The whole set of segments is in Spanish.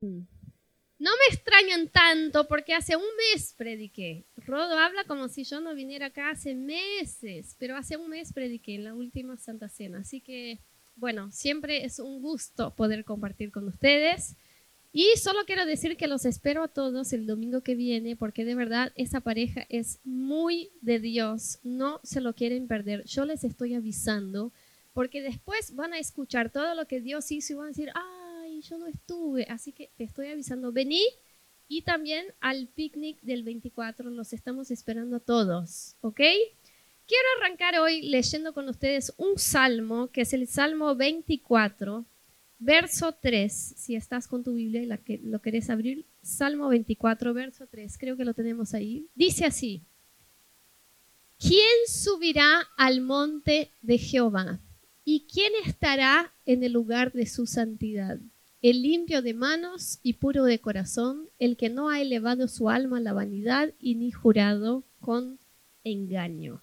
No me extrañan tanto porque hace un mes prediqué. Rodo habla como si yo no viniera acá hace meses, pero hace un mes prediqué en la última Santa Cena. Así que, bueno, siempre es un gusto poder compartir con ustedes. Y solo quiero decir que los espero a todos el domingo que viene porque de verdad esa pareja es muy de Dios. No se lo quieren perder. Yo les estoy avisando porque después van a escuchar todo lo que Dios hizo y van a decir, ah, yo no estuve, así que te estoy avisando, vení y también al picnic del 24, los estamos esperando a todos, ¿ok? Quiero arrancar hoy leyendo con ustedes un salmo, que es el Salmo 24, verso 3, si estás con tu Biblia y la que, lo querés abrir, Salmo 24, verso 3, creo que lo tenemos ahí. Dice así, ¿quién subirá al monte de Jehová? ¿Y quién estará en el lugar de su santidad? El limpio de manos y puro de corazón, el que no ha elevado su alma a la vanidad y ni jurado con engaño.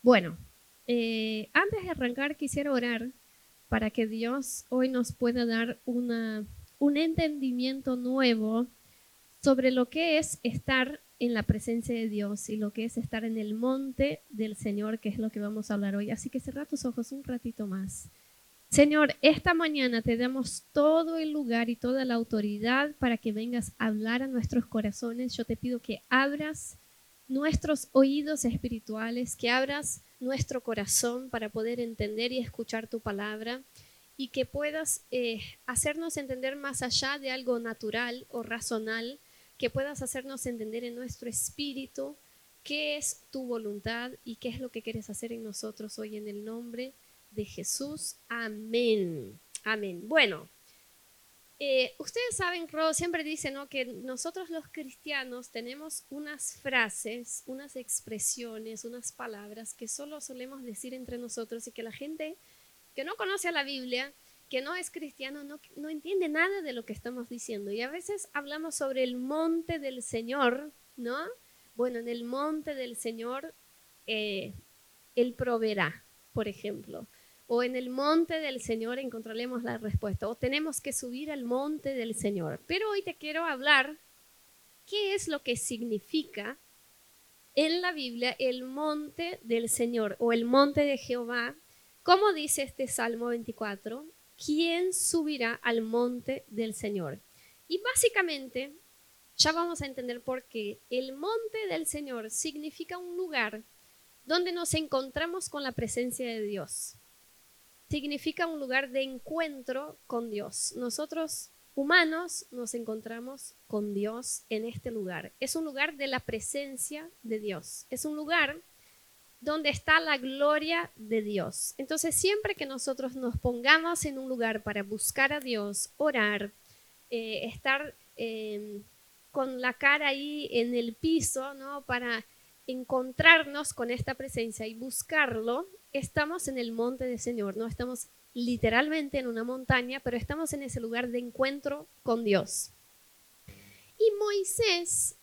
Bueno, eh, antes de arrancar quisiera orar para que Dios hoy nos pueda dar una, un entendimiento nuevo sobre lo que es estar en la presencia de Dios y lo que es estar en el monte del Señor, que es lo que vamos a hablar hoy. Así que cerra tus ojos un ratito más. Señor, esta mañana te damos todo el lugar y toda la autoridad para que vengas a hablar a nuestros corazones. Yo te pido que abras nuestros oídos espirituales, que abras nuestro corazón para poder entender y escuchar tu palabra y que puedas eh, hacernos entender más allá de algo natural o razonal, que puedas hacernos entender en nuestro espíritu qué es tu voluntad y qué es lo que quieres hacer en nosotros hoy en el nombre de Jesús. Amén. Amén. Bueno, eh, ustedes saben, Ro siempre dice ¿no? que nosotros los cristianos tenemos unas frases, unas expresiones, unas palabras que solo solemos decir entre nosotros y que la gente que no conoce la Biblia, que no es cristiano, no, no entiende nada de lo que estamos diciendo. Y a veces hablamos sobre el monte del Señor, ¿no? Bueno, en el monte del Señor, eh, Él proveerá, por ejemplo o en el monte del Señor encontraremos la respuesta, o tenemos que subir al monte del Señor. Pero hoy te quiero hablar qué es lo que significa en la Biblia el monte del Señor o el monte de Jehová. Como dice este Salmo 24, ¿quién subirá al monte del Señor? Y básicamente, ya vamos a entender por qué el monte del Señor significa un lugar donde nos encontramos con la presencia de Dios significa un lugar de encuentro con Dios. Nosotros humanos nos encontramos con Dios en este lugar. Es un lugar de la presencia de Dios. Es un lugar donde está la gloria de Dios. Entonces, siempre que nosotros nos pongamos en un lugar para buscar a Dios, orar, eh, estar em, con la cara ahí en el piso, ¿no? Para encontrarnos con esta presencia y buscarlo, estamos en el monte del Señor, no estamos literalmente en una montaña, pero estamos en ese lugar de encuentro con Dios. Y Moisés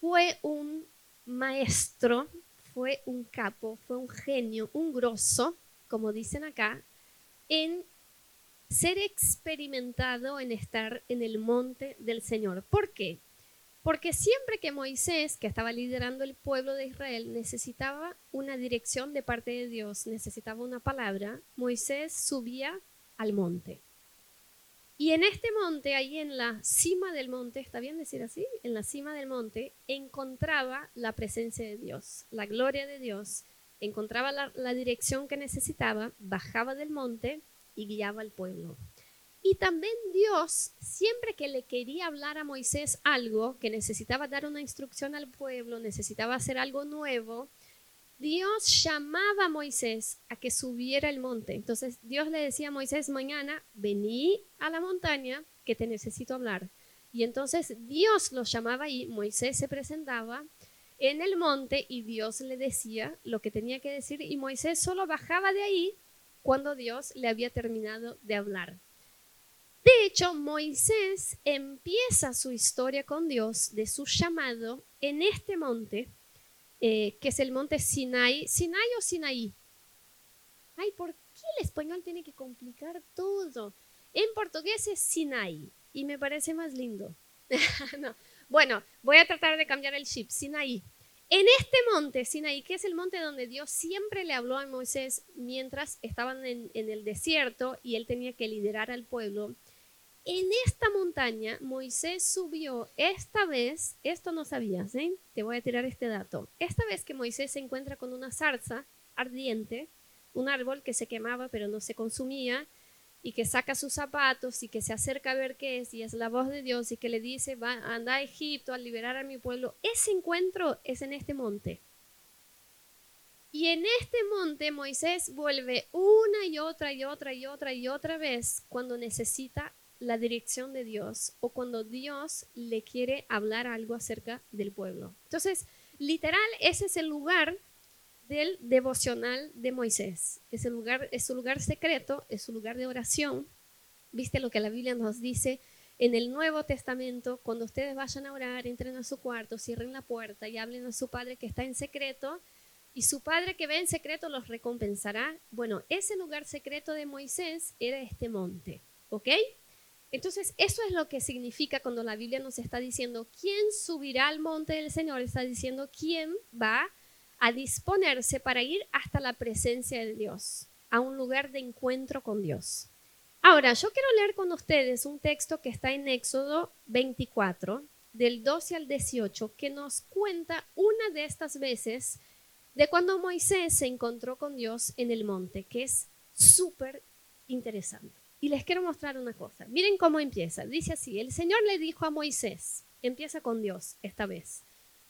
fue un maestro, fue un capo, fue un genio, un grosso, como dicen acá, en ser experimentado en estar en el monte del Señor. ¿Por qué? Porque siempre que Moisés, que estaba liderando el pueblo de Israel, necesitaba una dirección de parte de Dios, necesitaba una palabra, Moisés subía al monte. Y en este monte, ahí en la cima del monte, ¿está bien decir así? En la cima del monte, encontraba la presencia de Dios, la gloria de Dios, encontraba la, la dirección que necesitaba, bajaba del monte y guiaba al pueblo. Y también Dios, siempre que le quería hablar a Moisés algo, que necesitaba dar una instrucción al pueblo, necesitaba hacer algo nuevo, Dios llamaba a Moisés a que subiera el monte. Entonces Dios le decía a Moisés, mañana vení a la montaña que te necesito hablar. Y entonces Dios lo llamaba y Moisés se presentaba en el monte y Dios le decía lo que tenía que decir y Moisés solo bajaba de ahí cuando Dios le había terminado de hablar. De hecho, Moisés empieza su historia con Dios de su llamado en este monte, eh, que es el monte Sinai. ¿Sinai o Sinaí? Ay, ¿por qué el español tiene que complicar todo? En portugués es Sinai. y me parece más lindo. Bueno, voy a tratar de cambiar el chip. Sinaí. En este monte, Sinaí, que es el monte donde Dios siempre le habló a Moisés mientras estaban en, el desierto y él tenía que liderar al pueblo, en esta montaña Moisés subió esta vez, esto no sabías, ¿eh? te voy a tirar este dato, esta vez que Moisés se encuentra con una zarza ardiente, un árbol que se quemaba pero no se consumía, y que saca sus zapatos y que se acerca a ver qué es y es la voz de Dios y que le dice, va, anda a Egipto a liberar a mi pueblo, ese encuentro es en este monte. Y en este monte Moisés vuelve una y otra y otra y otra y otra vez cuando necesita la dirección de Dios o cuando Dios le quiere hablar algo acerca del pueblo. Entonces, literal, ese es el lugar del devocional de Moisés. Es, lugar, es su lugar secreto, es su lugar de oración. ¿Viste lo que la Biblia nos dice? En el Nuevo Testamento, cuando ustedes vayan a orar, entren a su cuarto, cierren la puerta y hablen a su Padre que está en secreto, y su Padre que ve en secreto los recompensará. Bueno, ese lugar secreto de Moisés era este monte, ¿ok? Entonces, eso es lo que significa cuando la Biblia nos está diciendo, ¿quién subirá al monte del Señor? Está diciendo, ¿quién va a disponerse para ir hasta la presencia de Dios, a un lugar de encuentro con Dios. Ahora, yo quiero leer con ustedes un texto que está en Éxodo 24, del 12 al 18, que nos cuenta una de estas veces de cuando Moisés se encontró con Dios en el monte, que es súper interesante. Y les quiero mostrar una cosa. Miren cómo empieza. Dice así, el Señor le dijo a Moisés, empieza con Dios esta vez,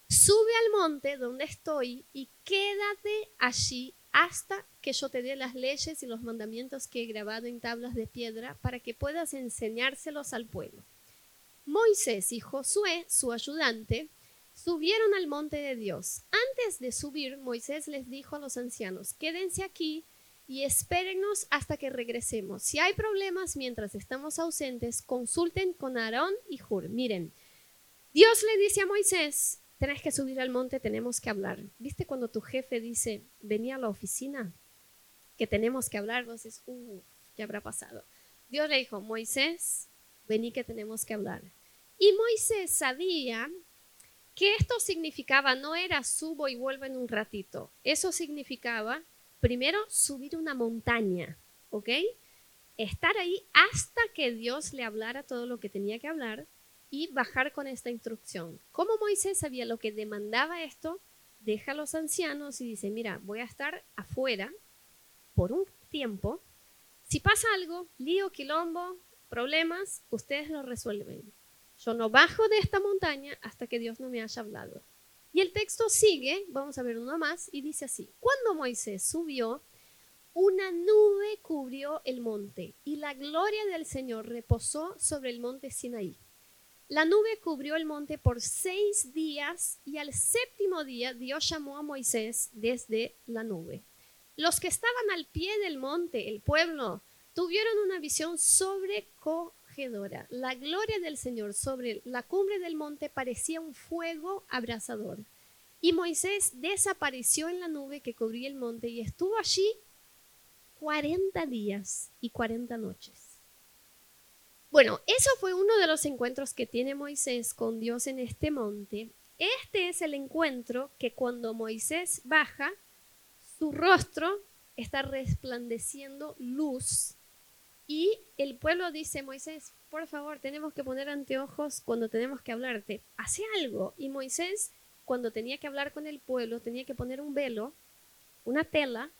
sube al monte donde estoy y quédate allí hasta que yo te dé las leyes y los mandamientos que he grabado en tablas de piedra para que puedas enseñárselos al pueblo. Moisés y Josué, su ayudante, subieron al monte de Dios. Antes de subir, Moisés les dijo a los ancianos, quédense aquí y espérennos hasta que regresemos. Si hay problemas mientras estamos ausentes, consulten con Aarón y Hur. Miren, Dios le dice a Moisés, tenés que subir al monte, tenemos que hablar. ¿Viste cuando tu jefe dice, venía a la oficina? Que tenemos que hablar, vos dices, uh, ¿qué habrá pasado? Dios le dijo, Moisés, vení que tenemos que hablar. Y Moisés sabía que esto significaba, no era subo y vuelvo en un ratito. Eso significaba, primero, subir una montaña, ¿ok? Estar ahí hasta que Dios le hablara todo lo que tenía que hablar y bajar con esta instrucción. Como Moisés sabía lo que demandaba esto, deja a los ancianos y dice, mira, voy a estar afuera por un tiempo. Si pasa algo, lío, quilombo, problemas, ustedes lo resuelven. Yo no bajo de esta montaña hasta que Dios no me haya hablado. Y el texto sigue, vamos a ver uno más, y dice así, cuando Moisés subió, una nube cubrió el monte y la gloria del Señor reposó sobre el monte Sinaí. La nube cubrió el monte por seis días y al séptimo día Dios llamó a Moisés desde la nube. Los que estaban al pie del monte, el pueblo, tuvieron una visión La gloria del Señor sobre la cumbre del monte parecía un fuego abrasador. Y Moisés desapareció en la nube que cubría el monte y estuvo allí cuarenta días y cuarenta noches. Bueno, eso fue uno de los encuentros que tiene Moisés con Dios en este monte. Este es el encuentro que cuando Moisés baja, su rostro está resplandeciendo luz y el pueblo dice, Moisés, por favor, tenemos que poner anteojos cuando tenemos que hablarte. Hace algo. Y Moisés, cuando tenía que hablar con el pueblo, tenía que poner un velo, una tela,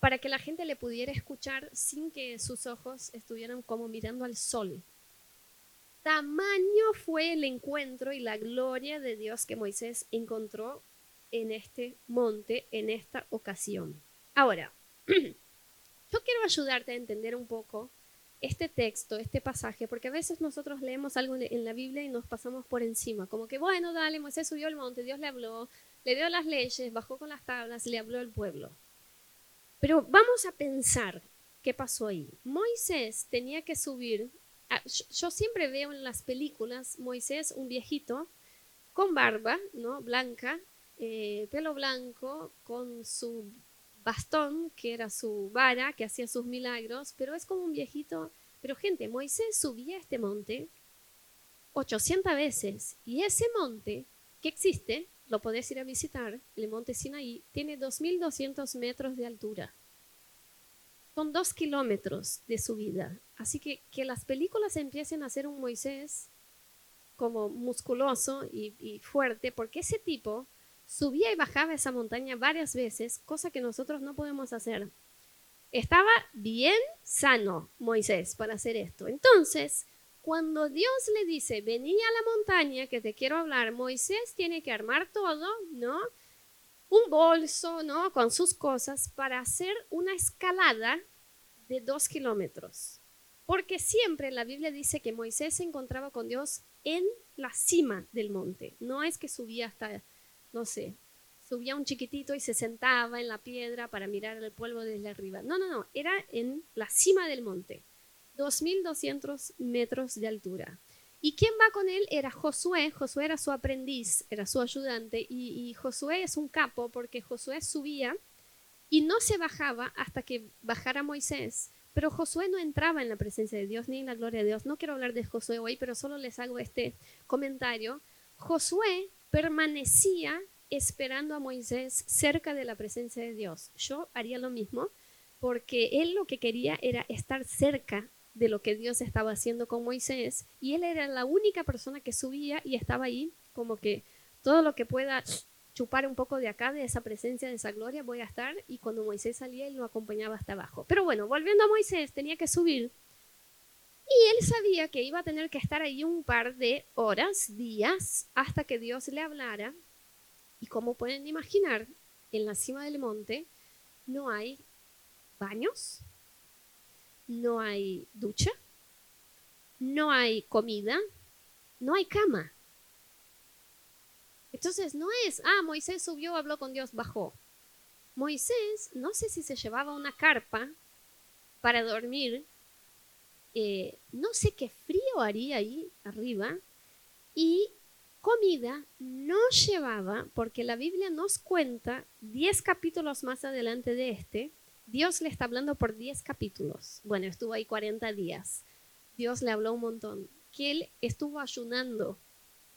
para que la gente le pudiera escuchar sin que sus ojos estuvieran como mirando al sol. Tamaño fue el encuentro y la gloria de Dios que Moisés encontró en este monte en esta ocasión. Ahora, yo quiero ayudarte a entender un poco este texto, este pasaje, porque a veces nosotros leemos algo en la Biblia y nos pasamos por encima, como que, bueno, dale, Moisés subió al monte, Dios le habló, le dio las leyes, bajó con las tablas, le habló al pueblo. Pero vamos a pensar qué pasó ahí. Moisés tenía que subir. yo siempre veo en las películas Moisés, un viejito, con barba, ¿no? Blanca, eh, pelo blanco, con su bastón, que era su vara, que hacía sus milagros, pero es como un viejito Pero gente, Moisés subía a este monte 800 veces y ese monte que existe, lo podés ir a visitar, el monte Sinaí, tiene 2.200 metros de altura. Son dos kilómetros de subida. Así que que las películas empiecen a hacer un Moisés como musculoso y, y fuerte, porque ese tipo subía y bajaba esa montaña varias veces, cosa que nosotros no podemos hacer. Estaba bien sano Moisés para hacer esto. Entonces, cuando Dios le dice, vení a la montaña que te quiero hablar, Moisés tiene que armar todo, ¿no? Un bolso, ¿no? Con sus cosas para hacer una escalada de dos kilómetros. Porque siempre la Biblia dice que Moisés se encontraba con Dios en la cima del monte. No es que subía hasta, no sé, subía un chiquitito y se sentaba en la piedra para mirar el pueblo desde arriba. No, no, no, era en la cima del monte. 2.200 metros de altura. ¿Y quién va con él? Era Josué. Josué era su aprendiz, era su ayudante. Y, Josué es un capo porque Josué subía y no se bajaba hasta que bajara Moisés. Pero Josué no entraba en la presencia de Dios ni en la gloria de Dios. No quiero hablar de Josué hoy, pero solo les hago este comentario. Josué permanecía esperando a Moisés cerca de la presencia de Dios. Yo haría lo mismo porque él lo que quería era estar cerca de lo que Dios estaba haciendo con Moisés y él era la única persona que subía y estaba ahí como que todo lo que pueda chupar un poco de acá, de esa presencia, de esa gloria, voy a estar y cuando Moisés salía él lo acompañaba hasta abajo. Pero bueno, volviendo a Moisés, tenía que subir y él sabía que iba a tener que estar ahí un par de horas, días, hasta que Dios le hablara. Y como pueden imaginar, en la cima del monte no hay baños, no hay ducha, no hay comida, no hay cama. Entonces no es, ah, Moisés subió, habló con Dios, bajó. Moisés, no sé si se llevaba una carpa para dormir, eh, no sé qué frío haría ahí arriba, y comida no llevaba, porque la Biblia nos cuenta, diez capítulos más adelante de este, Dios le está hablando por 10 capítulos. Bueno, estuvo ahí 40 días. Dios le habló un montón. Que él estuvo ayunando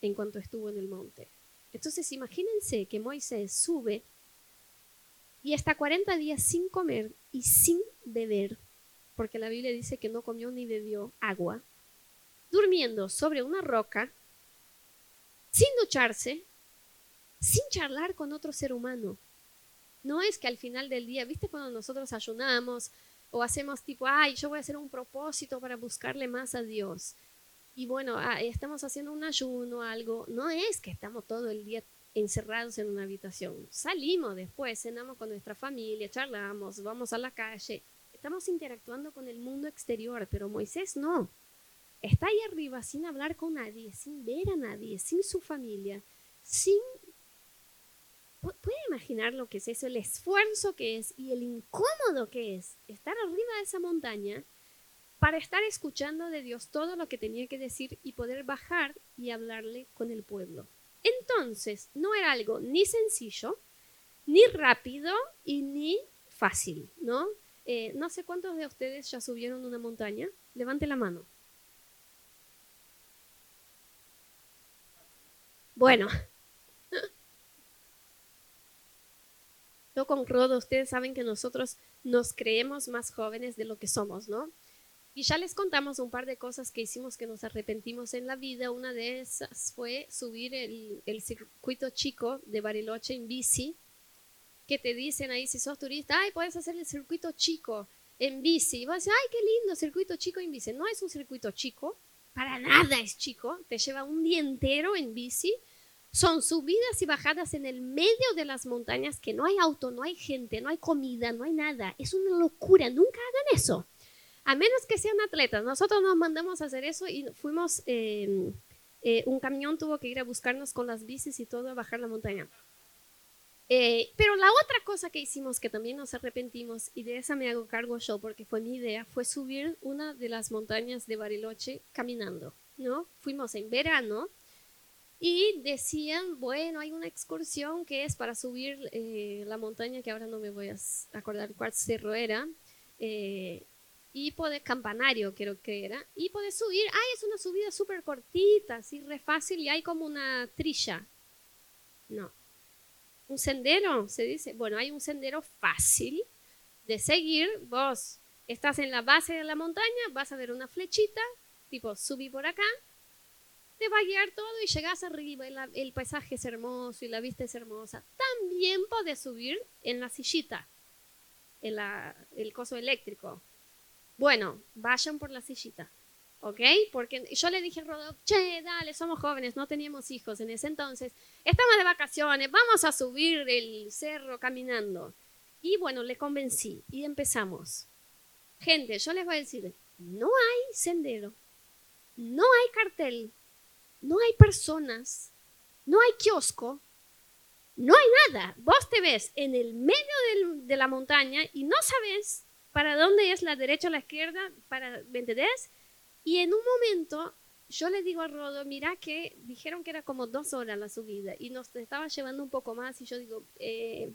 en cuanto estuvo en el monte. Entonces, imagínense que Moisés sube y está 40 días sin comer y sin beber, porque la Biblia dice que no comió ni bebió agua, durmiendo sobre una roca, sin ducharse, sin charlar con otro ser humano. No es que al final del día, ¿viste cuando nosotros ayunamos o hacemos tipo, ay, yo voy a hacer un propósito para buscarle más a Dios? Y bueno, ah, estamos haciendo un ayuno, algo. No es que estamos todo el día encerrados en una habitación. Salimos después, cenamos con nuestra familia, charlamos, vamos a la calle. Estamos interactuando con el mundo exterior, pero Moisés no. Está ahí arriba sin hablar con nadie, sin ver a nadie, sin su familia, sin ¿Puede imaginar lo que es eso? El esfuerzo que es y el incómodo que es estar arriba de esa montaña para estar escuchando de Dios todo lo que tenía que decir y poder bajar y hablarle con el pueblo. Entonces, no era algo ni sencillo, ni rápido y ni fácil, ¿no? Eh, no sé cuántos de ustedes ya subieron una montaña. Levante la mano. Bueno, Yo con Rodo, ustedes saben que nosotros nos creemos más jóvenes de lo que somos, ¿no? Y ya les contamos un par de cosas que hicimos que nos arrepentimos en la vida. Una de esas fue subir el, circuito chico de Bariloche en bici, que te dicen ahí si sos turista, ay, puedes hacer el circuito chico en bici. Y vas a decir, ay, qué lindo, circuito chico en bici. No es un circuito chico, para nada es chico, te lleva un día entero en bici son subidas y bajadas en el medio de las montañas que no hay auto, no hay gente, no hay comida, no hay nada. Es una locura, nunca hagan eso. A menos que sean atletas. Nosotros nos mandamos a hacer eso y fuimos, em, eh, un camión tuvo que ir a buscarnos con las bicis y todo a bajar la montaña. Eh, pero la otra cosa que hicimos que también nos arrepentimos, y de esa me hago cargo yo porque fue mi idea, fue subir una de las montañas de Bariloche caminando, ¿no? Fuimos en verano, y decían, bueno, hay una excursión que es para subir eh, la montaña, que ahora no me voy a acordar cuál cerro era. Eh, y podés, campanario creo que era, y podés subir, ay, es una subida súper cortita, así re fácil y hay como una trilla. No. Un sendero, se dice, bueno, hay un sendero fácil de seguir, vos estás en la base de la montaña, vas a ver una flechita, tipo, subí por acá, te va a guiar todo y llegas arriba, el paisaje es hermoso y la vista es hermosa. También podés subir en la sillita, en el coso eléctrico. Bueno, vayan por la sillita, ¿ok? Porque yo le dije a Rodolfo, che, dale, somos jóvenes, no teníamos hijos en ese entonces, estamos de vacaciones, vamos a subir el cerro caminando. Y bueno, le convencí y empezamos. Gente, yo les voy a decir, no hay sendero, no hay cartel, no hay personas, no hay kiosco, no hay nada. Vos te ves en el medio de la montaña y no sabes para dónde es la derecha o la izquierda, para, ¿me entendés? Y en un momento yo le digo a Rodo, mira que dijeron que era como dos horas la subida y nos estaba llevando un poco más y yo digo, eh,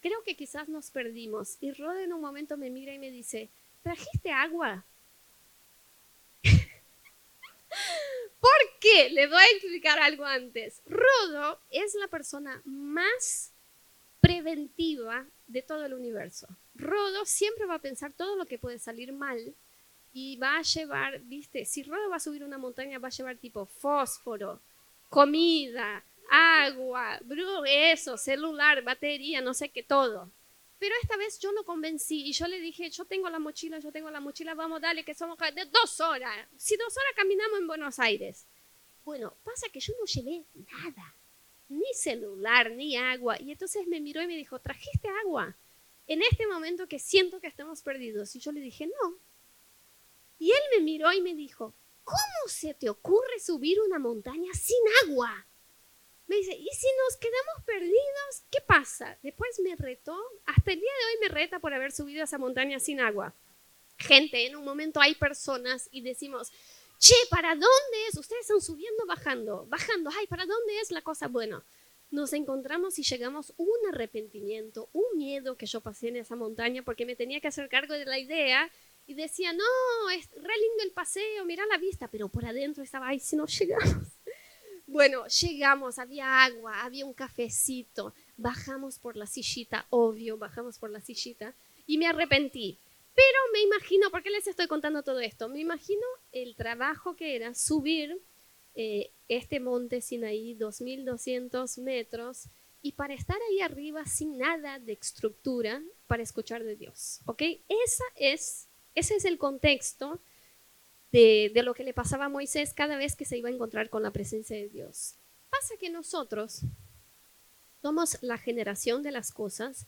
creo que quizás nos perdimos. Y Rodo en un momento me mira y me dice, ¿trajiste agua? ¿Por qué? Le voy a explicar algo antes. Rodo es la persona más preventiva de todo el universo. Rodo siempre va a pensar todo lo que puede salir mal y va a llevar, viste, si Rodo va a subir una montaña, va a llevar tipo fósforo, comida, agua, eso, celular, batería, no sé qué, todo. Pero esta vez yo lo convencí y yo le dije, yo tengo la mochila, yo tengo la mochila, vamos, dale, que somos de dos horas. Si dos horas caminamos en Buenos Aires. Bueno, pasa que yo no llevé nada, ni celular, ni agua. Y entonces me miró y me dijo, ¿trajiste agua? en este momento que siento que estamos perdidos. Y yo le dije, no. Y él me miró y me dijo, ¿cómo se te ocurre subir una montaña sin agua? Me dice, ¿y si nos quedamos perdidos? ¿Qué pasa? Después me retó, hasta el día de hoy me reta por haber subido esa montaña sin agua. Gente, en un momento hay personas y decimos, che, ¿para dónde es? Ustedes están subiendo, bajando, bajando, ay, ¿para dónde es la cosa? Bueno, nos encontramos y llegamos un arrepentimiento, un miedo que yo pasé en esa montaña porque me tenía que hacer cargo de la idea y decía, no, es re lindo el paseo, mira la vista, pero por adentro estaba, ay, si no llegamos. Bueno, llegamos, había agua, había un cafecito, bajamos por la sillita, obvio, bajamos por la sillita y me arrepentí. Pero me imagino, ¿por qué les estoy contando todo esto? Me imagino el trabajo que era subir eh, este monte Sinaí, 2.200 metros, y para estar ahí arriba sin nada de estructura para escuchar de Dios. ¿Ok? Esa es, ese es el contexto de, lo que le pasaba a Moisés cada vez que se iba a encontrar con la presencia de Dios. Pasa que nosotros somos la generación de las cosas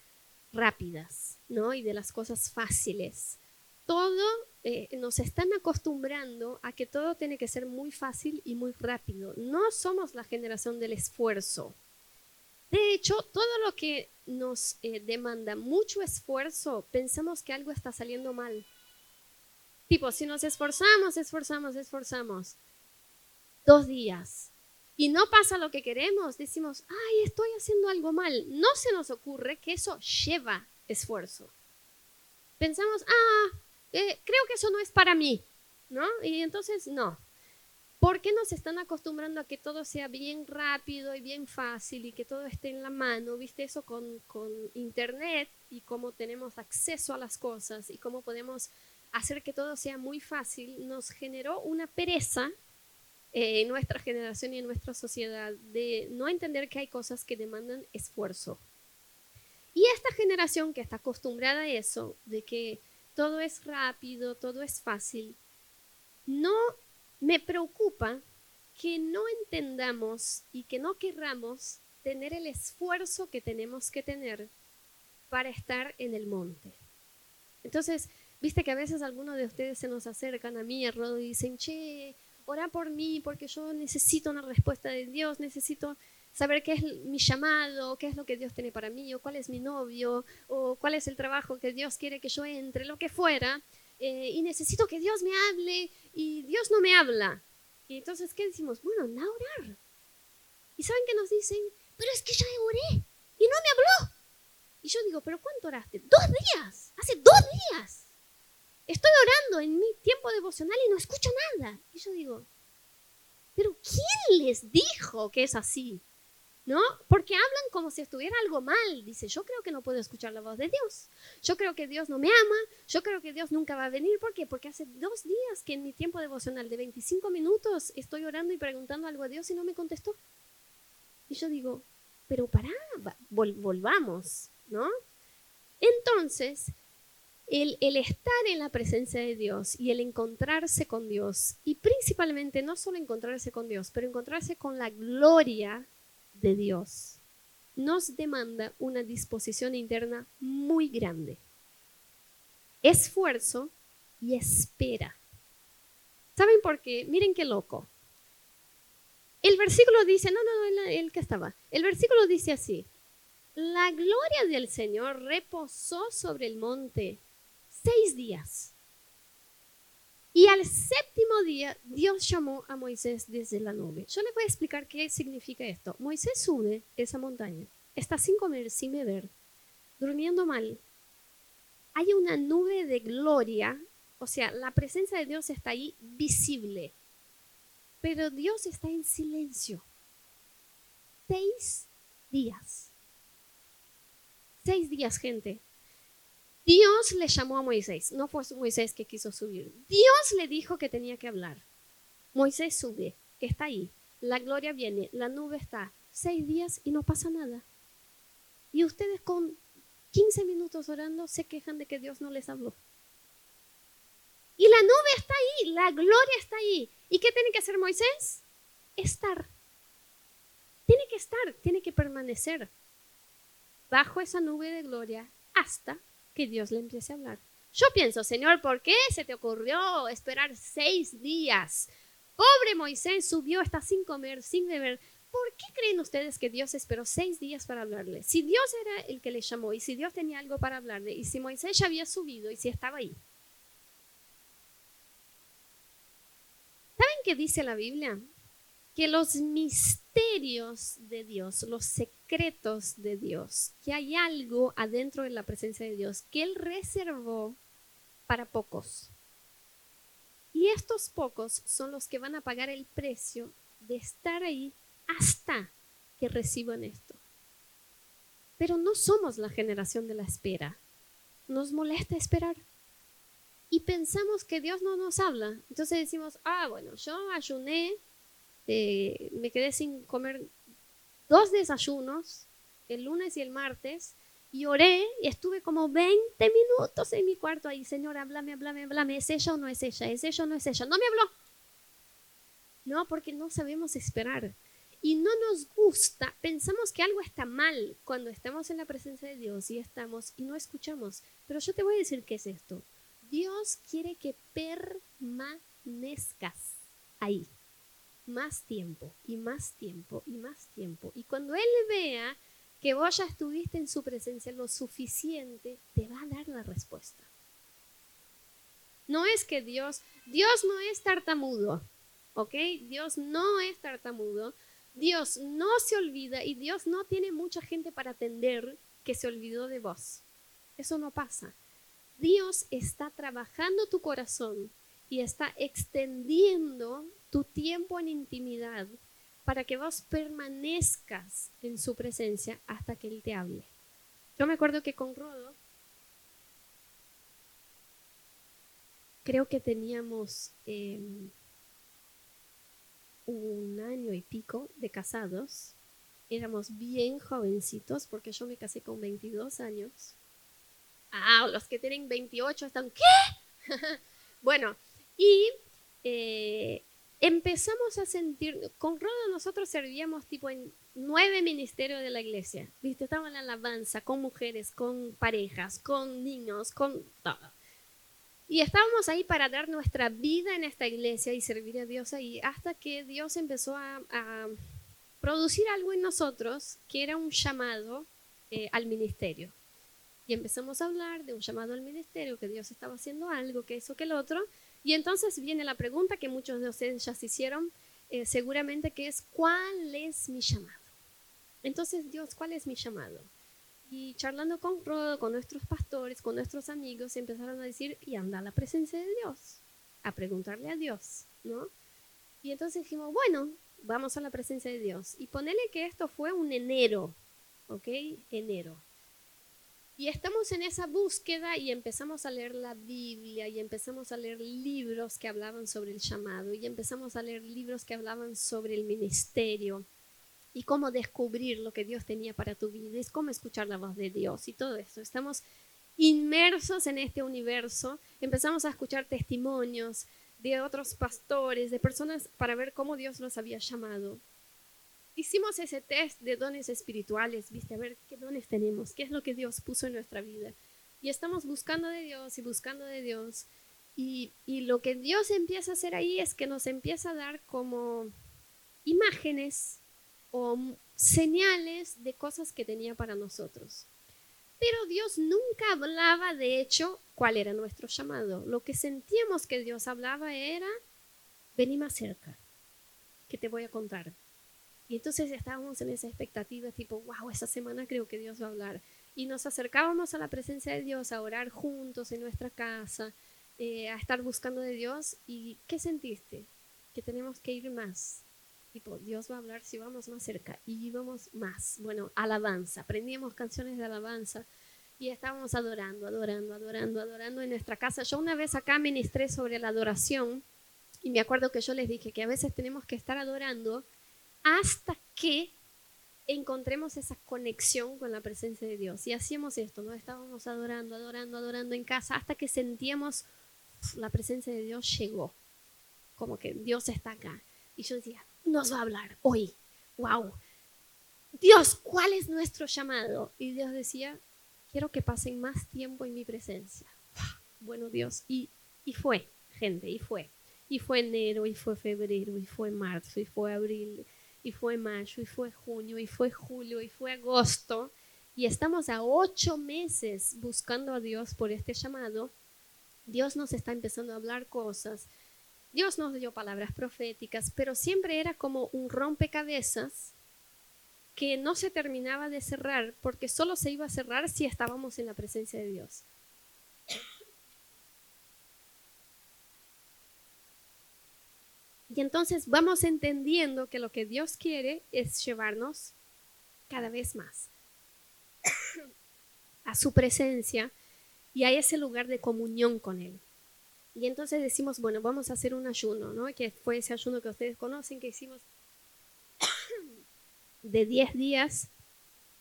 rápidas, ¿no? Y de las cosas fáciles. Todo eh, nos están acostumbrando a que todo tiene que ser muy fácil y muy rápido. No somos la generación del esfuerzo. De hecho, todo lo que nos eh, demanda mucho esfuerzo, pensamos que algo está saliendo mal. Tipo, si nos esforzamos, esforzamos, esforzamos, dos días, y no pasa lo que queremos, decimos, ay, estoy haciendo algo mal. No se nos ocurre que eso lleva esfuerzo. Pensamos, ah, eh, creo que eso no es para mí, ¿no? Y entonces, no. ¿Por qué nos están acostumbrando a que todo sea bien rápido y bien fácil y que todo esté en la mano? ¿Viste eso con, con Internet y cómo tenemos acceso a las cosas y cómo podemos hacer que todo sea muy fácil? Nos generó una pereza eh, en nuestra generación y en nuestra sociedad de no entender que hay cosas que demandan esfuerzo. Y esta generación que está acostumbrada a eso, de que todo es rápido, todo es fácil. No me preocupa que no entendamos y que no querramos tener el esfuerzo que tenemos que tener para estar en el monte. Entonces, viste que a veces algunos de ustedes se nos acercan a mí, a Rodo, y dicen, che, ora por mí porque yo necesito una respuesta de Dios, necesito saber qué es mi llamado, qué es lo que Dios tiene para mí, o cuál es mi novio, o cuál es el trabajo que Dios quiere que yo entre, lo que fuera, eh, y necesito que Dios me hable, y Dios no me habla. Y entonces, ¿qué decimos? Bueno, anda a orar. ¿Y saben qué nos dicen? Pero es que ya oré, y no me habló. Y yo digo, ¿pero cuánto oraste? Dos días, hace dos días. Estoy orando en mi tiempo devocional y no escucho nada. Y yo digo, pero ¿quién les dijo que es así? ¿No? Porque hablan como si estuviera algo mal. Dice, yo creo que no puedo escuchar la voz de Dios. Yo creo que Dios no me ama. Yo creo que Dios nunca va a venir. ¿Por qué? Porque hace dos días que en mi tiempo devocional de 25 minutos estoy orando y preguntando algo a Dios y no me contestó. Y yo digo, pero pará, volvamos, ¿no? Entonces, el, estar en la presencia de Dios y el encontrarse con Dios, y principalmente no solo encontrarse con Dios, pero encontrarse con la gloria de Dios, nos demanda una disposición interna muy grande, esfuerzo y espera. ¿Saben por qué? Miren qué loco. El versículo dice, no, no, el que estaba. El versículo dice así, la gloria del Señor reposó sobre el monte seis días. Y al séptimo día Dios llamó a Moisés desde la nube. Yo les voy a explicar qué significa esto. Moisés sube esa montaña, está sin comer, sin beber, durmiendo mal. Hay una nube de gloria, o sea, la presencia de Dios está ahí visible. Pero Dios está en silencio. Seis días. Seis días, gente. Dios le llamó a Moisés, no fue Moisés que quiso subir. Dios le dijo que tenía que hablar. Moisés sube, está ahí. La gloria viene, la nube está. Seis días y no pasa nada. Y ustedes con 15 minutos orando se quejan de que Dios no les habló. Y la nube está ahí, la gloria está ahí. ¿Y qué tiene que hacer Moisés? Estar. Tiene que estar, tiene que permanecer bajo esa nube de gloria hasta que Dios le empiece a hablar. Yo pienso, Señor, ¿por qué se te ocurrió esperar seis días? Pobre Moisés subió hasta sin comer, sin beber. ¿Por qué creen ustedes que Dios esperó seis días para hablarle? Si Dios era el que le llamó y si Dios tenía algo para hablarle y si Moisés ya había subido y si estaba ahí. ¿Saben qué dice la Biblia? Que los misterios de Dios, los secretos de Dios, que hay algo adentro de la presencia de Dios que Él reservó para pocos. Y estos pocos son los que van a pagar el precio de estar ahí hasta que reciban esto. Pero no somos la generación de la espera. Nos molesta esperar. Y pensamos que Dios no nos habla. Entonces decimos, ah, bueno, yo ayuné, eh, me quedé sin comer dos desayunos, el lunes y el martes, y oré y estuve como 20 minutos en mi cuarto ahí, Señor, háblame, háblame, háblame, ¿es ella o no es ella? ¿Es ella o no es ella? No me habló. No, porque no sabemos esperar. Y no nos gusta, pensamos que algo está mal cuando estamos en la presencia de Dios y estamos y no escuchamos. Pero yo te voy a decir qué es esto. Dios quiere que permanezcas ahí más tiempo y más tiempo y más tiempo. Y cuando Él vea que vos ya estuviste en su presencia lo suficiente, te va a dar la respuesta. No es que Dios, Dios no es tartamudo, ¿ok? Dios no es tartamudo, Dios no se olvida y Dios no tiene mucha gente para atender que se olvidó de vos. Eso no pasa. Dios está trabajando tu corazón y está extendiendo tiempo en intimidad para que vos permanezcas en su presencia hasta que Él te hable. Yo me acuerdo que con Rodo creo que teníamos em, un año y pico de casados. Éramos bien jovencitos porque yo me casé con 22 años. Ah, los que tienen 28 están, ¿qué? bueno, y eh, empezamos a sentir, con Roda nosotros servíamos tipo en nueve ministerios de la iglesia, ¿viste? Estaba en la alabanza, con mujeres, con parejas, con niños, con todo. Y estábamos ahí para dar nuestra vida en esta iglesia y servir a Dios ahí, hasta que Dios empezó a, producir algo en nosotros que era un llamado eh, al ministerio. Y empezamos a hablar de un llamado al ministerio, que Dios estaba haciendo algo, que eso, que el otro. Y entonces viene la pregunta que muchos de ustedes ya se hicieron, eh, seguramente que es, ¿cuál es mi llamado? Entonces, Dios, ¿cuál es mi llamado? Y charlando con Rodo, con nuestros pastores, con nuestros amigos, empezaron a decir, y anda a la presencia de Dios, a preguntarle a Dios, ¿no? Y entonces dijimos, bueno, vamos a la presencia de Dios. Y ponele que esto fue un enero, ¿ok? Enero. Y estamos en esa búsqueda y empezamos a leer la Biblia y empezamos a leer libros que hablaban sobre el llamado y empezamos a leer libros que hablaban sobre el ministerio y cómo descubrir lo que Dios tenía para tu vida. Y cómo escuchar la voz de Dios y todo eso. Estamos inmersos en este universo, empezamos a escuchar testimonios de otros pastores, de personas para ver cómo Dios los había llamado hicimos ese test de dones espirituales, viste, a ver qué dones tenemos, qué es lo que Dios puso en nuestra vida. Y estamos buscando de Dios y buscando de Dios. Y, y lo que Dios empieza a hacer ahí es que nos empieza a dar como imágenes o señales de cosas que tenía para nosotros. Pero Dios nunca hablaba, de hecho, cuál era nuestro llamado. Lo que sentíamos que Dios hablaba era, vení más cerca, que te voy a contar. Y entonces estábamos en esa expectativa, tipo, wow, esa semana creo que Dios va a hablar. Y nos acercábamos a la presencia de Dios, a orar juntos en nuestra casa, eh, a estar buscando de Dios. ¿Y qué sentiste? Que tenemos que ir más. Tipo, Dios va a hablar si vamos más cerca. Y íbamos más. Bueno, alabanza. Aprendíamos canciones de alabanza y estábamos adorando, adorando, adorando, adorando en nuestra casa. Yo una vez acá ministré sobre la adoración y me acuerdo que yo les dije que a veces tenemos que estar adorando hasta que encontremos esa conexión con la presencia de Dios. Y hacíamos esto, ¿no? Estábamos adorando, adorando, adorando en casa hasta que sentíamos la presencia de Dios llegó. Como que Dios está acá. Y yo decía, nos va a hablar hoy. ¡Wow! Dios, ¿cuál es nuestro llamado? Y Dios decía, quiero que pasen más tiempo en mi presencia. Bueno, Dios. Y, y fue, gente, y fue. Y fue enero, y fue febrero, y fue marzo, y fue abril, y fue mayo, y fue junio, y fue julio, y fue agosto, y estamos a ocho meses buscando a Dios por este llamado, Dios nos está empezando a hablar cosas, Dios nos dio palabras proféticas, pero siempre era como un rompecabezas que no se terminaba de cerrar porque solo se iba a cerrar si estábamos en la presencia de Dios. Y entonces vamos entendiendo que lo que Dios quiere es llevarnos cada vez más a su presencia y a ese lugar de comunión con Él. Y entonces decimos, bueno, vamos a hacer un ayuno, ¿no? Que fue ese ayuno que ustedes conocen, que hicimos de 10 días.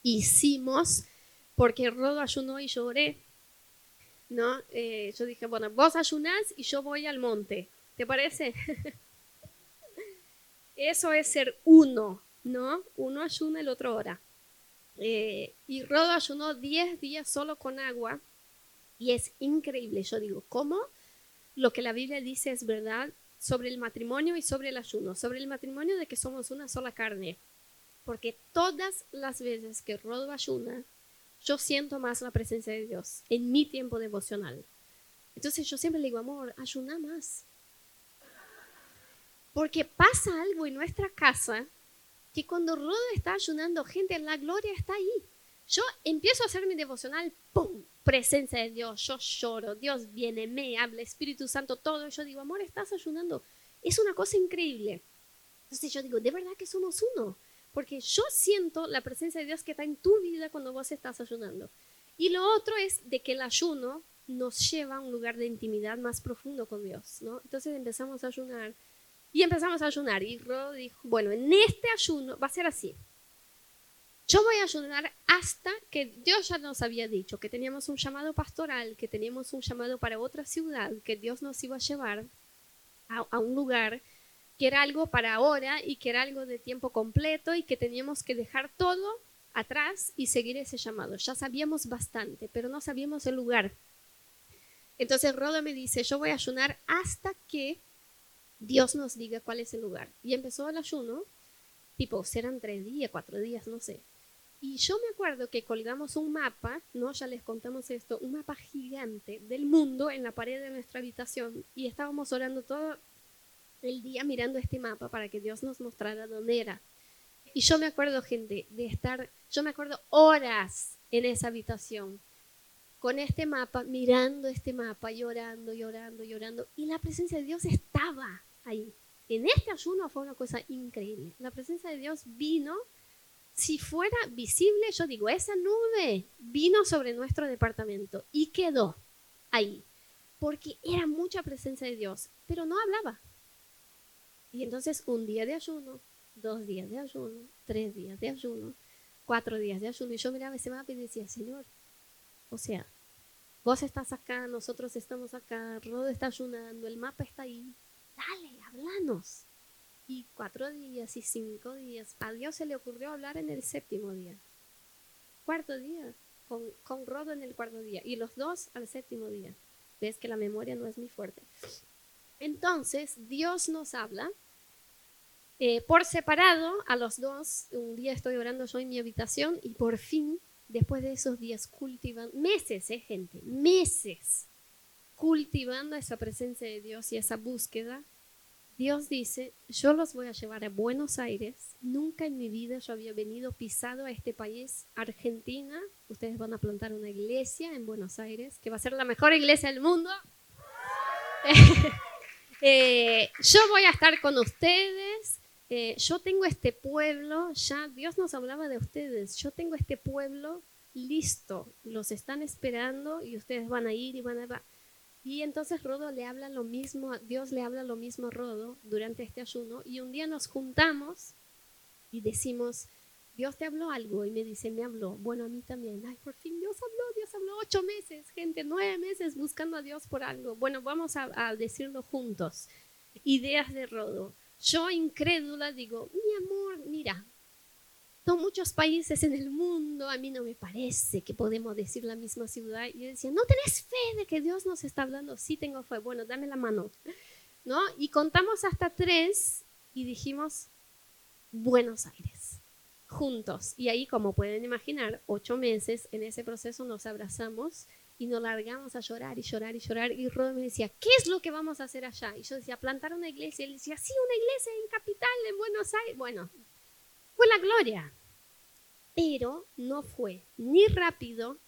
Hicimos, porque Rodo ayunó y lloré, ¿no? Eh, yo dije, bueno, vos ayunás y yo voy al monte, ¿te parece? Eso es ser uno, ¿no? Uno ayuna, el otro ora. Eh, y Rodo ayunó 10 días solo con agua y es increíble. Yo digo, ¿cómo? Lo que la Biblia dice es verdad sobre el matrimonio y sobre el ayuno. Sobre el matrimonio de que somos una sola carne. Porque todas las veces que Rodo ayuna, yo siento más la presencia de Dios en mi tiempo devocional. Entonces yo siempre le digo, amor, ayuna más. Porque pasa algo en nuestra casa que cuando Rodo está ayunando, gente, la gloria está ahí. Yo empiezo a hacer mi devocional, ¡pum! Presencia de Dios, yo lloro, Dios viene, me habla, Espíritu Santo, todo. Yo digo, amor, estás ayunando. Es una cosa increíble. Entonces yo digo, de verdad que somos uno. Porque yo siento la presencia de Dios que está en tu vida cuando vos estás ayunando. Y lo otro es de que el ayuno nos lleva a un lugar de intimidad más profundo con Dios, ¿no? Entonces empezamos a ayunar y empezamos a ayunar. Y Rod dijo, bueno, en este ayuno va a ser así. Yo voy a ayunar hasta que Dios ya nos había dicho que teníamos un llamado pastoral, que teníamos un llamado para otra ciudad, que Dios nos iba a llevar a, a un lugar que era algo para ahora y que era algo de tiempo completo y que teníamos que dejar todo atrás y seguir ese llamado. Ya sabíamos bastante, pero no sabíamos el lugar. Entonces Rodo me dice, yo voy a ayunar hasta que Dios nos diga cuál es el lugar. Y empezó el ayuno, tipo, serán tres días, cuatro días, no sé. Y yo me acuerdo que colgamos un mapa, ¿no? Ya les contamos esto, un mapa gigante del mundo en la pared de nuestra habitación y estábamos orando todo el día mirando este mapa para que Dios nos mostrara dónde era. Y yo me acuerdo, gente, de estar, yo me acuerdo horas en esa habitación con este mapa, mirando este mapa, llorando, llorando, llorando. Y la presencia de Dios estaba ahí. En este ayuno fue una cosa increíble. La presencia de Dios vino, si fuera visible, yo digo, esa nube vino sobre nuestro departamento y quedó ahí, porque era mucha presencia de Dios, pero no hablaba. Y entonces un día de ayuno, dos días de ayuno, tres días de ayuno, cuatro días de ayuno, y yo miraba ese mapa y decía, Señor, o sea, vos estás acá, nosotros estamos acá, Rodo está ayunando, el mapa está ahí. Dale, háblanos. Y cuatro días y cinco días. A Dios se le ocurrió hablar en el séptimo día. Cuarto día. Con, con Rodo en el cuarto día. Y los dos al séptimo día. Ves que la memoria no es muy fuerte. Entonces, Dios nos habla eh, por separado a los dos. Un día estoy orando yo en mi habitación y por fin después de esos días cultivando, meses, ¿eh, gente? Meses cultivando esa presencia de Dios y esa búsqueda, Dios dice, yo los voy a llevar a Buenos Aires. Nunca en mi vida yo había venido pisado a este país, Argentina. Ustedes van a plantar una iglesia en Buenos Aires, que va a ser la mejor iglesia del mundo. Eh, yo voy a estar con ustedes. Eh, yo tengo este pueblo, ya Dios nos hablaba de ustedes, yo tengo este pueblo listo, los están esperando y ustedes van a ir y van a... Y entonces Rodo le habla lo mismo, Dios le habla lo mismo a Rodo durante este ayuno y un día nos juntamos y decimos, Dios te habló algo y me dice, me habló, bueno, a mí también, ay, por fin Dios habló, Dios habló ocho meses, gente, nueve meses buscando a Dios por algo, bueno, vamos a, a decirlo juntos, ideas de Rodo. Yo incrédula digo, mi amor, mira, son muchos países en el mundo, a mí no me parece que podemos decir la misma ciudad. Y yo decía, ¿no tenés fe de que Dios nos está hablando? Sí tengo fe, bueno, dame la mano. ¿No? Y contamos hasta tres y dijimos, Buenos Aires, juntos. Y ahí, como pueden imaginar, ocho meses en ese proceso nos abrazamos y nos largamos a llorar y llorar y llorar. Y Rod me decía, ¿qué es lo que vamos a hacer allá? Y yo decía, plantar una iglesia. Y él decía, sí, una iglesia en capital, en Buenos Aires. Bueno, fue la gloria. Pero no fue ni rápido.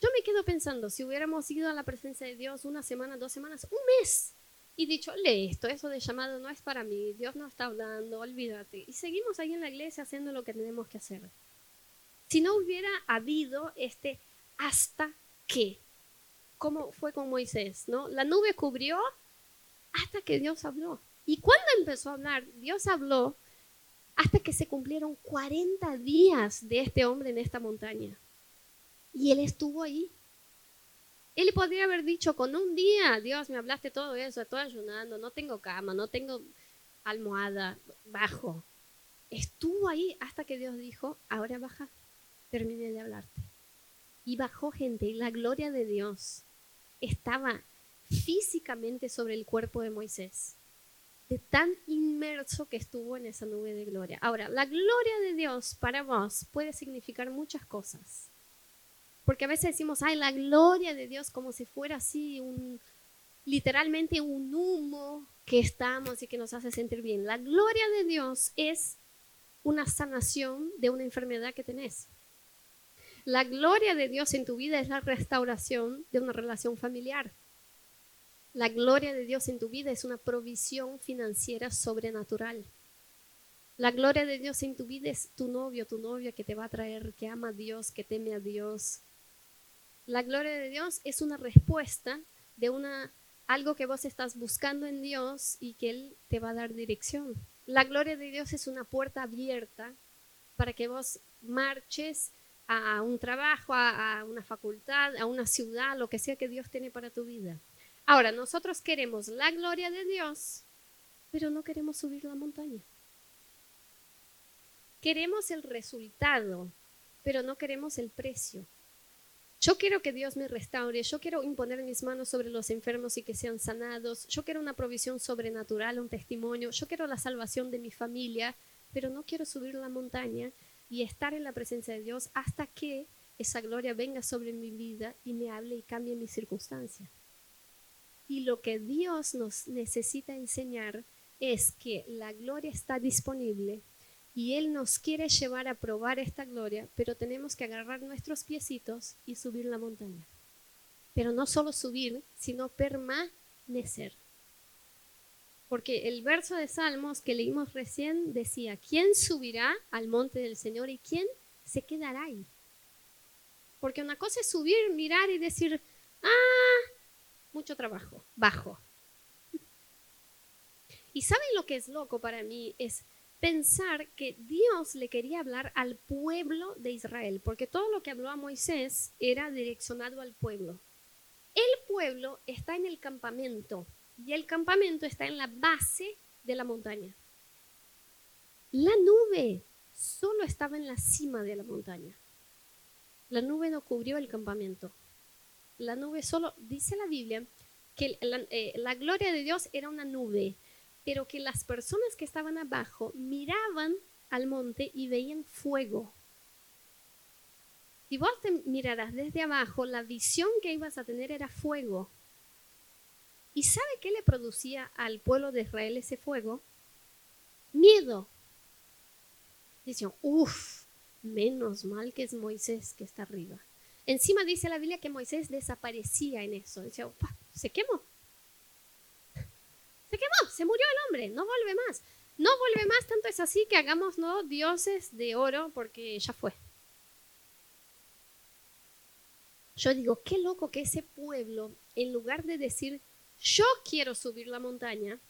Yo me quedo pensando, si hubiéramos ido a la presencia de Dios una semana, dos semanas, un mes, y dicho, lee esto, eso de llamado no es para mí, Dios no está hablando, olvídate. Y seguimos ahí en la iglesia haciendo lo que tenemos que hacer. Si no hubiera habido este hasta qué? ¿Cómo fue con Moisés? ¿no? La nube cubrió hasta que Dios habló. ¿Y cuándo empezó a hablar? Dios habló hasta que se cumplieron 40 días de este hombre en esta montaña. Y él estuvo ahí. Él podría haber dicho con un día, Dios, me hablaste todo eso, estoy ayunando, no tengo cama, no tengo almohada, bajo. Estuvo ahí hasta que Dios dijo, ahora baja, terminé de hablarte y bajó gente y la gloria de Dios estaba físicamente sobre el cuerpo de Moisés, de tan inmerso que estuvo en esa nube de gloria. Ahora, la gloria de Dios para vos puede significar muchas cosas. Porque a veces decimos, ay, la gloria de Dios como si fuera así, un, literalmente un humo que estamos y que nos hace sentir bien. La gloria de Dios es una sanación de una enfermedad que tenés. La gloria de Dios en tu vida es la restauración de una relación familiar. La gloria de Dios en tu vida es una provisión financiera sobrenatural. La gloria de Dios en tu vida es tu novio, tu novia que te va a traer, que ama a Dios, que teme a Dios. La gloria de Dios es una respuesta de una algo que vos estás buscando en Dios y que Él te va a dar dirección. La gloria de Dios es una puerta abierta para que vos marches a un trabajo, a, una facultad, a una ciudad, lo que sea que Dios tiene para tu vida. Ahora, nosotros queremos la gloria de Dios, pero no queremos subir la montaña. Queremos el resultado, pero no queremos el precio. Yo quiero que Dios me restaure, yo quiero imponer mis manos sobre los enfermos y que sean sanados, yo quiero una provisión sobrenatural, un testimonio, yo quiero la salvación de mi familia, pero no quiero subir la montaña y estar en la presencia de Dios hasta que esa gloria venga sobre mi vida y me hable y cambie mi circunstancia. Y lo que Dios nos necesita enseñar es que la gloria está disponible, Y Él nos quiere llevar a probar esta gloria, pero tenemos que agarrar nuestros piecitos y subir la montaña. Pero no solo subir, sino permanecer. Porque el verso de Salmos que leímos recién decía, ¿quién subirá al monte del Señor y quién se quedará ahí? Porque una cosa es subir, mirar y decir, ah, mucho trabajo, bajo. Y saben lo que es loco para mí es pensar que Dios le quería hablar al pueblo de Israel, porque todo lo que habló a Moisés era direccionado al pueblo. El pueblo está en el campamento, y el campamento está en la base de la montaña. La nube solo estaba en la cima de la montaña. La nube no cubrió el campamento. La nube solo, dice la Biblia, que la, eh, la gloria de Dios era una nube, pero que las personas que estaban abajo miraban al monte y veían fuego. Si vos te miraras desde abajo, la visión que ibas a tener era fuego. ¿Y sabe qué le producía al pueblo de Israel ese fuego? Miedo. Dicen, uff, menos mal que es Moisés que está arriba. Encima dice la Biblia que Moisés desaparecía en eso. Dice, se quemó. Se quemó, se murió el hombre, no vuelve más. No vuelve más, tanto es así que hagamos ¿no? dioses de oro porque ya fue. Yo digo, qué loco que ese pueblo, en lugar de decir, yo quiero subir la montaña,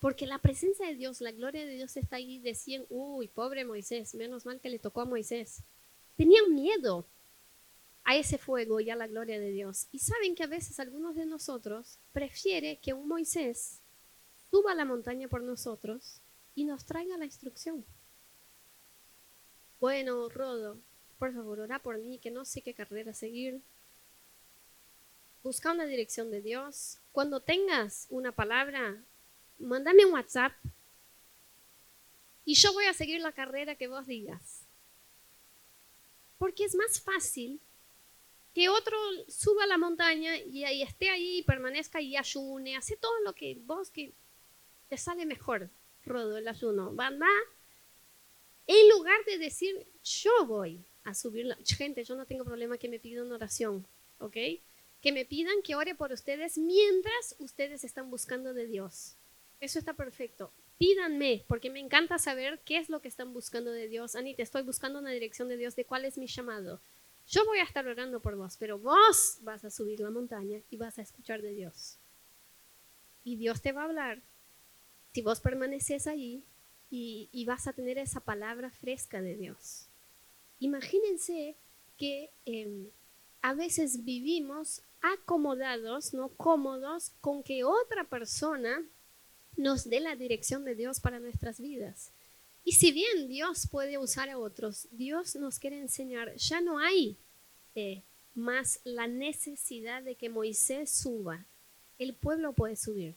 porque la presencia de Dios, la gloria de Dios está ahí. Decían, uy, pobre Moisés, menos mal que le tocó a Moisés. Tenían miedo a ese fuego y a la gloria de Dios. Y saben que a veces algunos de nosotros prefiere que un Moisés suba a la montaña por nosotros y nos traiga la instrucción. Bueno, Rodo, por favor, ora por mí, que no sé qué carrera seguir, busca una dirección de Dios. Cuando tengas una palabra, mándame un WhatsApp y yo voy a seguir la carrera que vos digas. Porque es más fácil que otro suba a la montaña y, ahí esté ahí, permanezca y ayune, hace todo lo que vos que te sale mejor, Rodo, el ayuno. ¿Verdad? En lugar de decir, yo voy a subir la... Gente, yo no tengo problema que me pidan oración, ¿ok? que me pidan que ore por ustedes mientras ustedes están buscando de Dios. Eso está perfecto. Pídanme, porque me encanta saber qué es lo que están buscando de Dios. Anita, estoy buscando una dirección de Dios, de cuál es mi llamado. Yo voy a estar orando por vos, pero vos vas a subir la montaña y vas a escuchar de Dios. Y Dios te va a hablar si vos permaneces allí y, vas a tener esa palabra fresca de Dios. Imagínense que em, a veces vivimos acomodados, no cómodos, con que otra persona nos dé la dirección de Dios para nuestras vidas. Y si bien Dios puede usar a otros, Dios nos quiere enseñar, ya no hay eh, más la necesidad de que Moisés suba, el pueblo puede subir.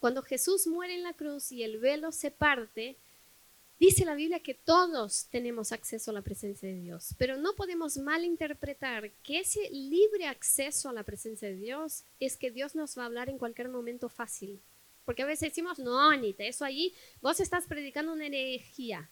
Cuando Jesús muere en la cruz y el velo se parte, Dice la Biblia que todos tenemos acceso a la presencia de Dios, pero no podemos malinterpretar que ese libre acceso a la presencia de Dios es que Dios nos va a hablar en cualquier momento fácil. Porque a veces decimos, no, Anita, eso allí, vos estás predicando una herejía.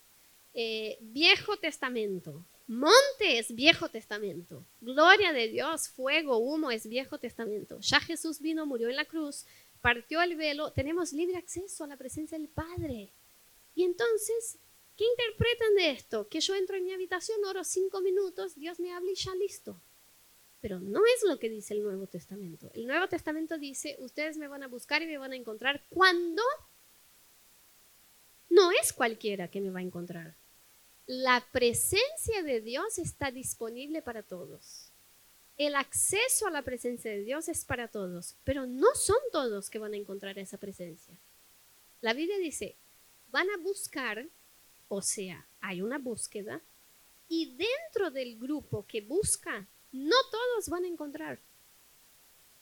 Eh, viejo Testamento, montes, Viejo Testamento. Gloria de Dios, fuego, humo es Viejo Testamento. Ya Jesús vino, murió en la cruz, partió el velo, tenemos libre acceso a la presencia del Padre. Y entonces, ¿qué interpretan de esto? Que yo entro en mi habitación, oro cinco minutos, Dios me habla y ya listo. Pero no es lo que dice el Nuevo Testamento. El Nuevo Testamento dice, ustedes me van a buscar y me van a encontrar cuando no es cualquiera que me va a encontrar. La presencia de Dios está disponible para todos. El acceso a la presencia de Dios es para todos, pero no son todos que van a encontrar esa presencia. La Biblia dice, van a buscar, o sea, hay una búsqueda, y dentro del grupo que busca, no todos van a encontrar.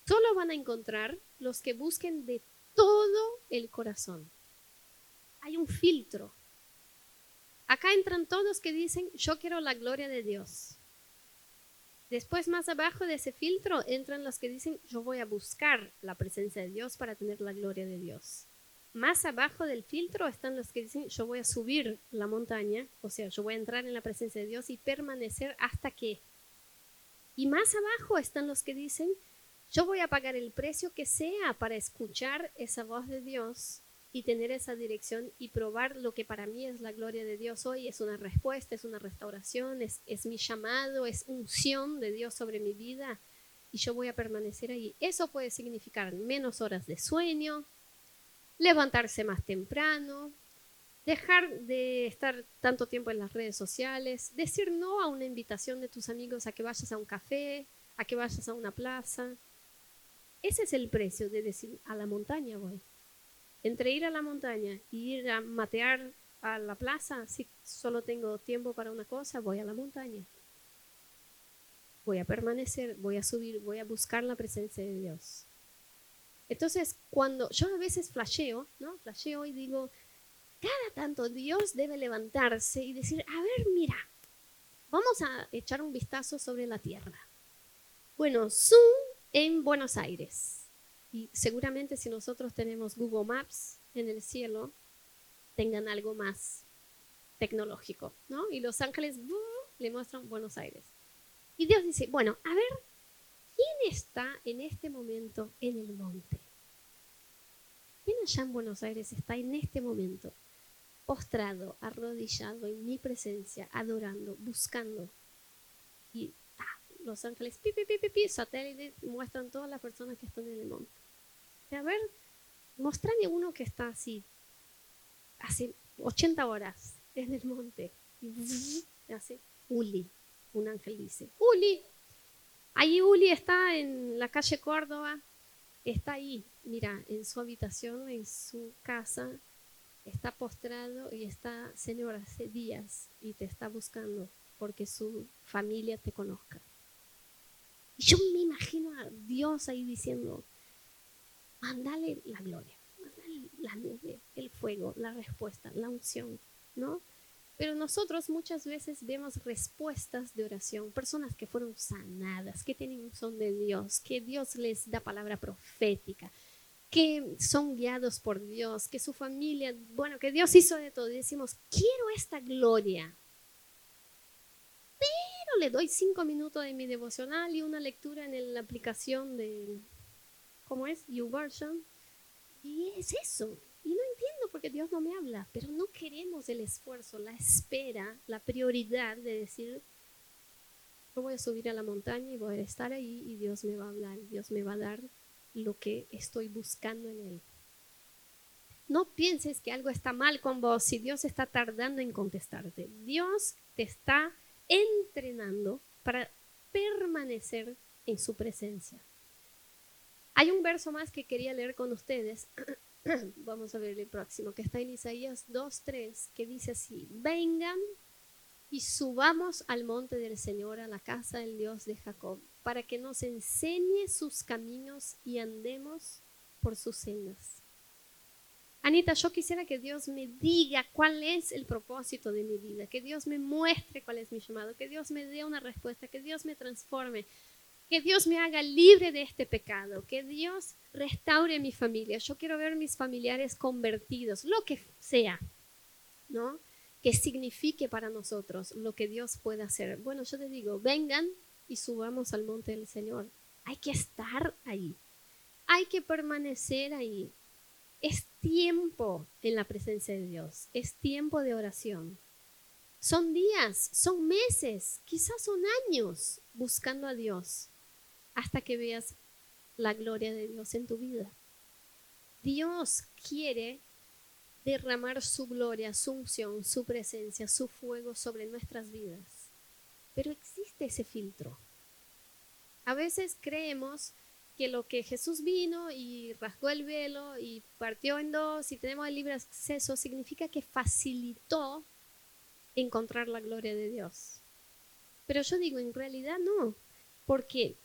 Solo van a encontrar los que busquen de todo el corazón. Hay un filtro. Acá entran todos que dicen, yo quiero la gloria de Dios. Después, más abajo de ese filtro, entran los que dicen, yo voy a buscar la presencia de Dios para tener la gloria de Dios. Más abajo del filtro están los que dicen, yo voy a subir la montaña, o sea, yo voy a entrar en la presencia de Dios y permanecer hasta que. Y más abajo están los que dicen, yo voy a pagar el precio que sea para escuchar esa voz de Dios y tener esa dirección y probar lo que para mí es la gloria de Dios hoy. Es una respuesta, es una restauración, es, es mi llamado, es unción de Dios sobre mi vida y yo voy a permanecer ahí. Eso puede significar menos horas de sueño, levantarse más temprano, dejar de estar tanto tiempo en las redes sociales, decir no a una invitación de tus amigos a que vayas a un café, a que vayas a una plaza. Ese es el precio de decir a la montaña voy. Entre ir a la montaña y ir a matear a la plaza, si solo tengo tiempo para una cosa, voy a la montaña voy a permanecer, voy a subir, voy a buscar la presencia de Dios. Entonces, cuando yo a veces flasheo, ¿no? Flasheo y digo, cada tanto Dios debe levantarse y decir, a ver, mira, vamos a echar un vistazo sobre la tierra. Bueno, Zoom en Buenos Aires. Y seguramente si nosotros tenemos Google Maps en el cielo, tengan algo más tecnológico, ¿no? Y Los Ángeles le muestran Buenos Aires. Y Dios dice, bueno, a ver, ¿quién está en este momento en el monte? ¿Quién allá en Buenos Aires está en este momento postrado, arrodillado en mi presencia, adorando, buscando? Y ah, los ángeles, pi, pi, pi, pi, pi, satélites, muestran todas las personas que están en el monte. a ver, mostrame uno que está así, hace 80 horas en el monte. Y hace Uli un ángel dice, Uli, ahí Uli está en la calle Córdoba, está ahí, mira, en su habitación, en su casa, está postrado y está, Señor, hace días y te está buscando porque su familia te conozca. Y yo me imagino a Dios ahí diciendo, mandale la gloria, mandale la nube, el fuego, la respuesta, la unción, ¿no? Pero nosotros muchas veces vemos respuestas de oración, personas que fueron sanadas, que tienen un son de Dios, que Dios les da palabra profética, que son guiados por Dios, que su familia, bueno, que Dios hizo de todo. Decimos, quiero esta gloria. Pero le doy cinco minutos de mi devocional y una lectura en la aplicación de, ¿cómo es? YouVersion. Y es eso. Y no entiendo por qué Dios no me habla, pero no queremos el esfuerzo, la espera, la prioridad de decir, yo voy a subir a la montaña y voy a estar ahí y Dios me va a hablar, Dios me va a dar lo que estoy buscando en Él. No pienses que algo está mal con vos si Dios está tardando en contestarte. Dios te está entrenando para permanecer en su presencia. Hay un verso más que quería leer con ustedes Vamos a ver el próximo, que está en Isaías 2.3, que dice así, vengan y subamos al monte del Señor, a la casa del Dios de Jacob, para que nos enseñe sus caminos y andemos por sus sendas. Anita, yo quisiera que Dios me diga cuál es el propósito de mi vida, que Dios me muestre cuál es mi llamado, que Dios me dé una respuesta, que Dios me transforme, que Dios me haga libre de este pecado, que Dios restaure mi familia. Yo quiero ver mis familiares convertidos, lo que sea, ¿no? Que signifique para nosotros lo que Dios puede hacer. Bueno, yo te digo, vengan y subamos al monte del Señor. Hay que estar ahí. Hay que permanecer ahí. Es tiempo en la presencia de Dios. Es tiempo de oración. Son días, son meses, quizás son años buscando a Dios hasta que veas la gloria de Dios en tu vida. Dios quiere derramar su gloria, su unción, su presencia, su fuego sobre nuestras vidas. Pero ese filtro. A veces creemos que lo que Jesús vino y rasgó el velo y partió en dos y tenemos el libre acceso significa que facilitó encontrar la gloria de Dios. Pero yo digo, en realidad no, porque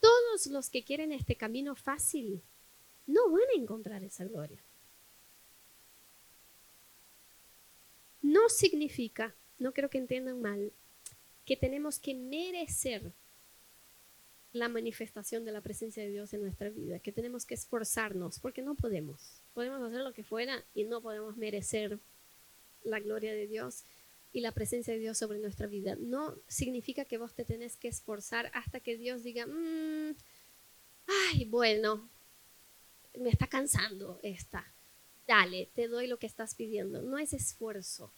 todos los que quieren este camino fácil no van a encontrar esa gloria. No significa, no creo que entiendan mal, que tenemos que merecer la manifestación de la presencia de Dios en nuestra vida, que tenemos que esforzarnos, porque no podemos. Podemos hacer lo que fuera y no podemos merecer la gloria de Dios y la presencia de Dios sobre nuestra vida. No significa que vos te tenés que esforzar hasta que Dios diga, mm, ay, bueno, me está cansando esta. Dale, te doy lo que estás pidiendo. No es esfuerzo,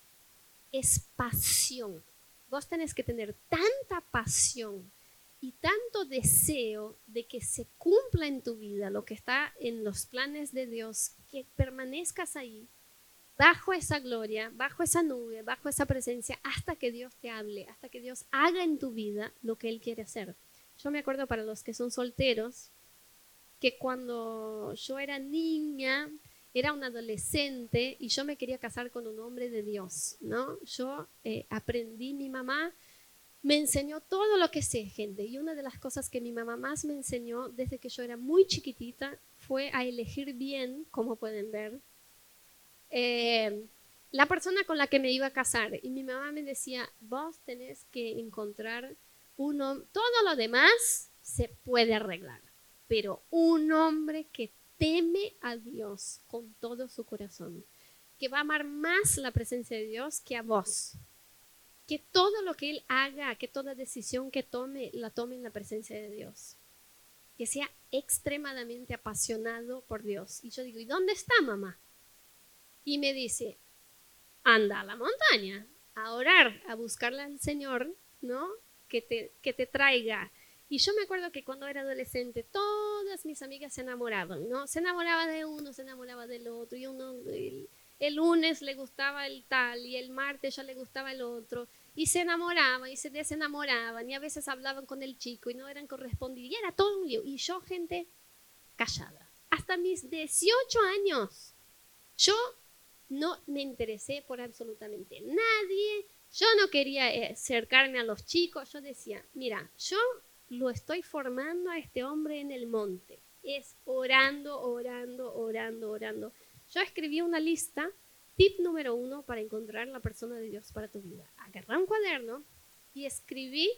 es pasión. Vos tenés que tener tanta pasión y tanto deseo de que se cumpla en tu vida lo que está en los planes de Dios, que permanezcas ahí, bajo esa gloria, bajo esa nube, bajo esa presencia, hasta que Dios te hable, hasta que Dios haga en tu vida lo que Él quiere hacer. Yo me acuerdo para los que son solteros, que cuando yo era niña, era un adolescente y yo me quería casar con un hombre de Dios, ¿no? Yo eh, aprendí, mi mamá me enseñó todo lo que sé, gente. Y una de las cosas que mi mamá más me enseñó desde que yo era muy chiquitita fue a elegir bien, como pueden ver, eh, la persona con la que me iba a casar. Y mi mamá me decía, vos tenés que encontrar uno, todo lo demás se puede arreglar, pero un hombre que teme a Dios con todo su corazón, que va a amar más la presencia de Dios que a vos. Que todo lo que él haga, que toda decisión que tome, la tome en la presencia de Dios. Que sea extremadamente apasionado por Dios. Y yo digo, ¿y dónde está mamá? Y me dice, anda a la montaña, a orar, a buscarle al Señor, ¿no? Que te, que te traiga. Y yo me acuerdo que cuando era adolescente, todas mis amigas se enamoraban, ¿no? Se enamoraba de uno, se enamoraba del otro, y uno, el, el lunes le gustaba el tal, y el martes ya le gustaba el otro, y se enamoraban, y se desenamoraban, y a veces hablaban con el chico, y no eran correspondidos, y era todo un lío. Y yo, gente, callada. Hasta mis 18 años, yo no me interesé por absolutamente nadie, yo no quería eh, acercarme a los chicos, yo decía, mira, yo lo estoy formando a este hombre en el monte, es orando, orando, orando, orando. Yo escribí una lista, tip número uno para encontrar la persona de Dios para tu vida. Agarré un cuaderno y escribí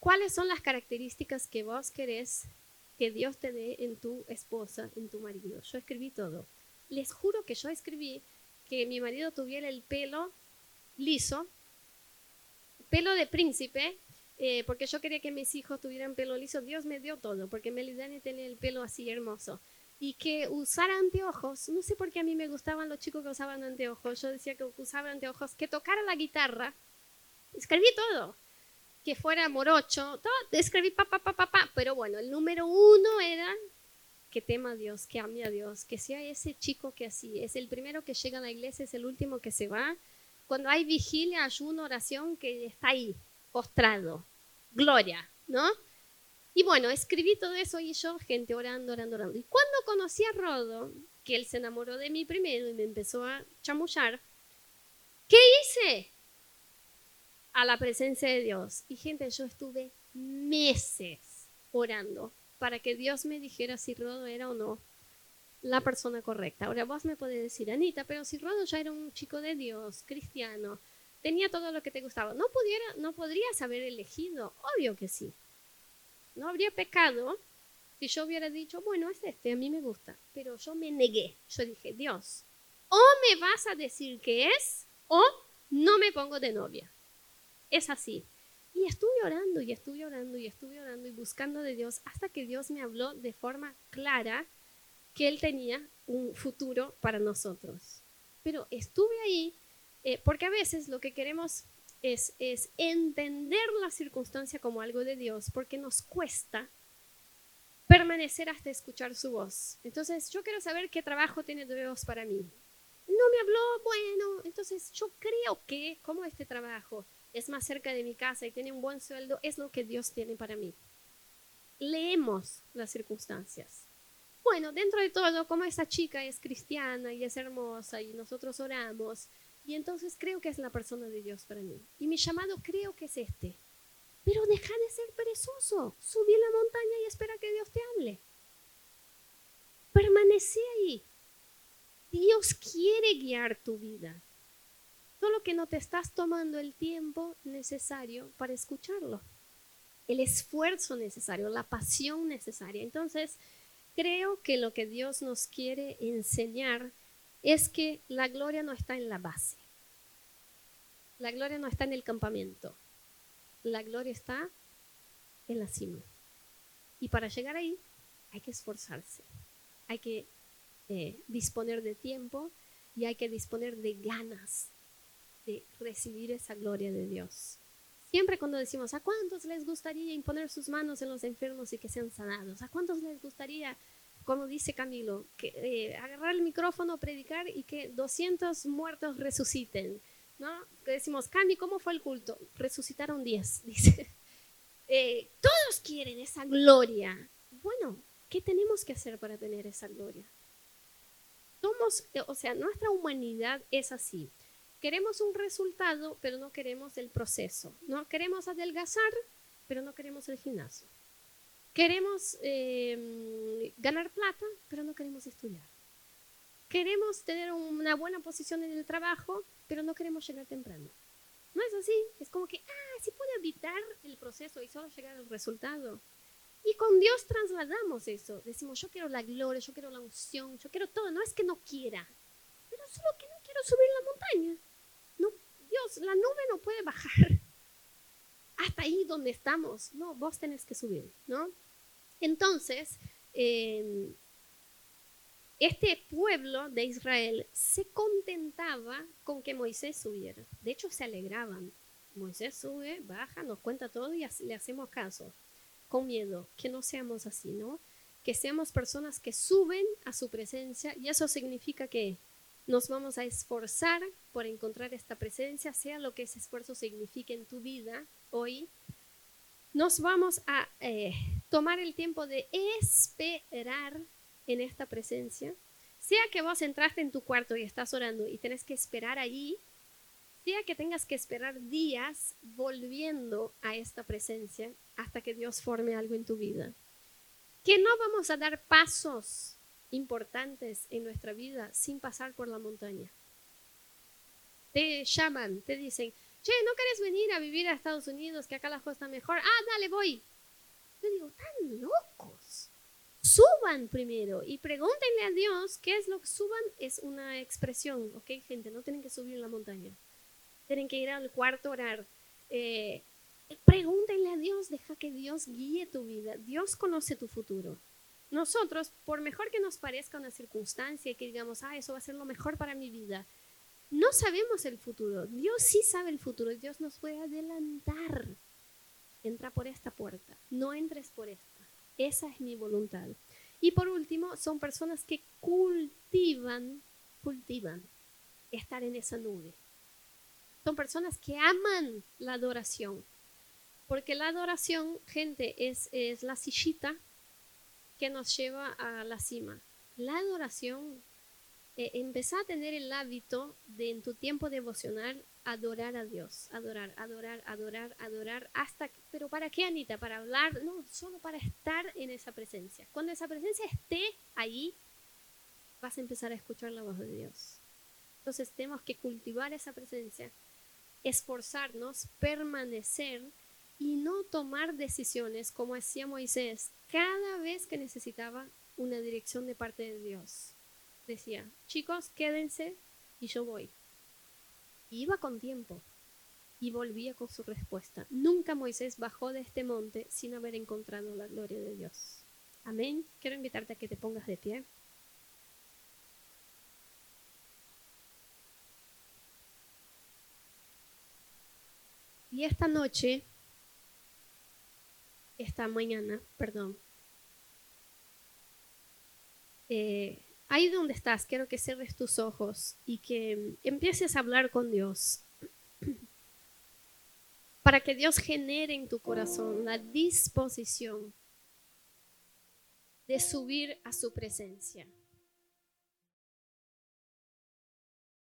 cuáles son las características que vos querés que Dios te dé en tu esposa, en tu marido. Yo escribí todo les juro que yo escribí que mi marido tuviera el pelo liso, pelo de príncipe, eh, porque yo quería que mis hijos tuvieran pelo liso. Dios me dio todo, porque Melidani tenía el pelo así hermoso. Y que usara anteojos. No sé por qué a mí me gustaban los chicos que usaban anteojos. Yo decía que usaban anteojos. Que tocara la guitarra. Escribí todo. Que fuera morocho. Todo, escribí pa, pa, pa, pa. Pero bueno, el número uno era que tema a Dios, que ame a Dios, que sea ese chico que así es el primero que llega a la iglesia, es el último que se va. Cuando hay vigilia, ayuno, oración, que está ahí, postrado. Gloria, ¿no? Y bueno, escribí todo eso y yo, gente orando, orando, orando. Y cuando conocí a Rodo, que él se enamoró de mí primero y me empezó a chamullar, ¿qué hice? A la presencia de Dios. Y gente, yo estuve meses orando para que Dios me dijera si Rodo era o no la persona correcta. Ahora vos me podés decir, Anita, pero si Rodo ya era un chico de Dios, cristiano, tenía todo lo que te gustaba, ¿no, pudiera, no podrías haber elegido? Obvio que sí. No habría pecado si yo hubiera dicho, bueno, es este, a mí me gusta. Pero yo me negué. Yo dije, Dios, o me vas a decir que es, o no me pongo de novia. Es así. Y estuve orando y estuve orando y estuve orando y buscando de Dios hasta que Dios me habló de forma clara que Él tenía un futuro para nosotros. Pero estuve ahí eh, porque a veces lo que queremos es, es entender la circunstancia como algo de Dios porque nos cuesta permanecer hasta escuchar su voz. Entonces yo quiero saber qué trabajo tiene Dios para mí. No me habló, bueno, entonces yo creo que, como este trabajo? es más cerca de mi casa y tiene un buen sueldo, es lo que Dios tiene para mí. Leemos las circunstancias. Bueno, dentro de todo, como esa chica es cristiana y es hermosa y nosotros oramos, y entonces creo que es la persona de Dios para mí. Y mi llamado creo que es este. Pero deja de ser perezoso. Subí la montaña y espera que Dios te hable. Permanece ahí. Dios quiere guiar tu vida solo que no te estás tomando el tiempo necesario para escucharlo. el esfuerzo necesario, la pasión necesaria. Entonces, creo que lo que Dios nos quiere enseñar es que la gloria no está en la base. La gloria no está en el campamento. La gloria está en la cima. Y para llegar ahí hay que esforzarse. Hay que eh, disponer de tiempo y hay que disponer de ganas de recibir esa gloria de Dios. Siempre cuando decimos, ¿a cuántos les gustaría imponer sus manos en los enfermos y que sean sanados? ¿A cuántos les gustaría, como dice Camilo, que, eh, agarrar el micrófono, predicar y que 200 muertos resuciten? ¿No? Que decimos, Cami, ¿cómo fue el culto? Resucitaron 10, dice. Eh, todos quieren esa gloria. Bueno, ¿qué tenemos que hacer para tener esa gloria? Somos, eh, o sea, nuestra humanidad es así. Queremos un resultado, pero no queremos el proceso. No queremos adelgazar, pero no queremos el gimnasio. Queremos em, ganar plata, pero no queremos estudiar. Queremos tener una buena posición en el trabajo, pero no queremos llegar temprano. No es así. Es como que, ah, sí puede evitar el proceso y solo llegar al resultado. Y con Dios trasladamos eso. Decimos, yo quiero la gloria, yo quiero la unción, yo quiero todo. No es que no quiera, pero solo que no quiero subir la montaña. No, Dios, la nube no puede bajar hasta ahí donde estamos. No, vos tenés que subir, ¿no? Entonces, em, este pueblo de Israel se contentaba con que Moisés subiera. De hecho, se alegraban. Moisés sube, baja, nos cuenta todo y le hacemos caso. Con miedo, que no seamos así, ¿no? Que seamos personas que suben a su presencia y eso significa que nos vamos a esforzar por encontrar esta presencia, sea lo que ese esfuerzo signifique en tu vida hoy. Nos vamos a eh, tomar el tiempo de esperar en esta presencia. Sea que vos entraste en tu cuarto y estás orando y tenés que esperar allí, sea que tengas que esperar días volviendo a esta presencia hasta que Dios forme algo en tu vida. Que no vamos a dar pasos importantes en nuestra vida sin pasar por la montaña. Te llaman, te dicen, che, ¿no querés venir a vivir a Estados Unidos, que acá la cosa está mejor? Ah, dale, voy. Yo digo, tan locos. Suban primero y pregúntenle a Dios qué es lo que suban. Es una expresión, ¿ok, gente? No tienen que subir la montaña. Tienen que ir al cuarto a orar. Eh, pregúntenle a Dios, deja que Dios guíe tu vida. Dios conoce tu futuro. Nosotros, por mejor que nos parezca una circunstancia y que digamos, ah, eso va a ser lo mejor para mi vida, no sabemos el futuro. Dios sí sabe el futuro. Dios nos puede adelantar. Entra por esta puerta, no entres por esta. Esa es mi voluntad. Y por último, son personas que cultivan, cultivan estar en esa nube. Son personas que aman la adoración. Porque la adoración, gente, es, es la sillita que nos lleva a la cima. La adoración, eh, a tener el hábito de en tu tiempo devocional adorar a Dios, adorar, adorar, adorar, adorar, hasta, pero ¿para qué, Anita? Para hablar, no, solo para estar en esa presencia. Cuando esa presencia esté ahí, vas a empezar a escuchar la voz de Dios. Entonces tenemos que cultivar esa presencia, esforzarnos, permanecer y no tomar decisiones como hacía Moisés cada vez que necesitaba una dirección de parte de Dios. Decía, chicos, quédense y yo voy. Iba con tiempo y volvía con su respuesta. Nunca Moisés bajó de este monte sin haber encontrado la gloria de Dios. Amén. Quiero invitarte a que te pongas de pie. Y esta noche esta mañana, perdón. Eh, ahí donde estás, quiero que cierres tus ojos y que empieces a hablar con Dios. Para que Dios genere en tu corazón la disposición de subir a su presencia.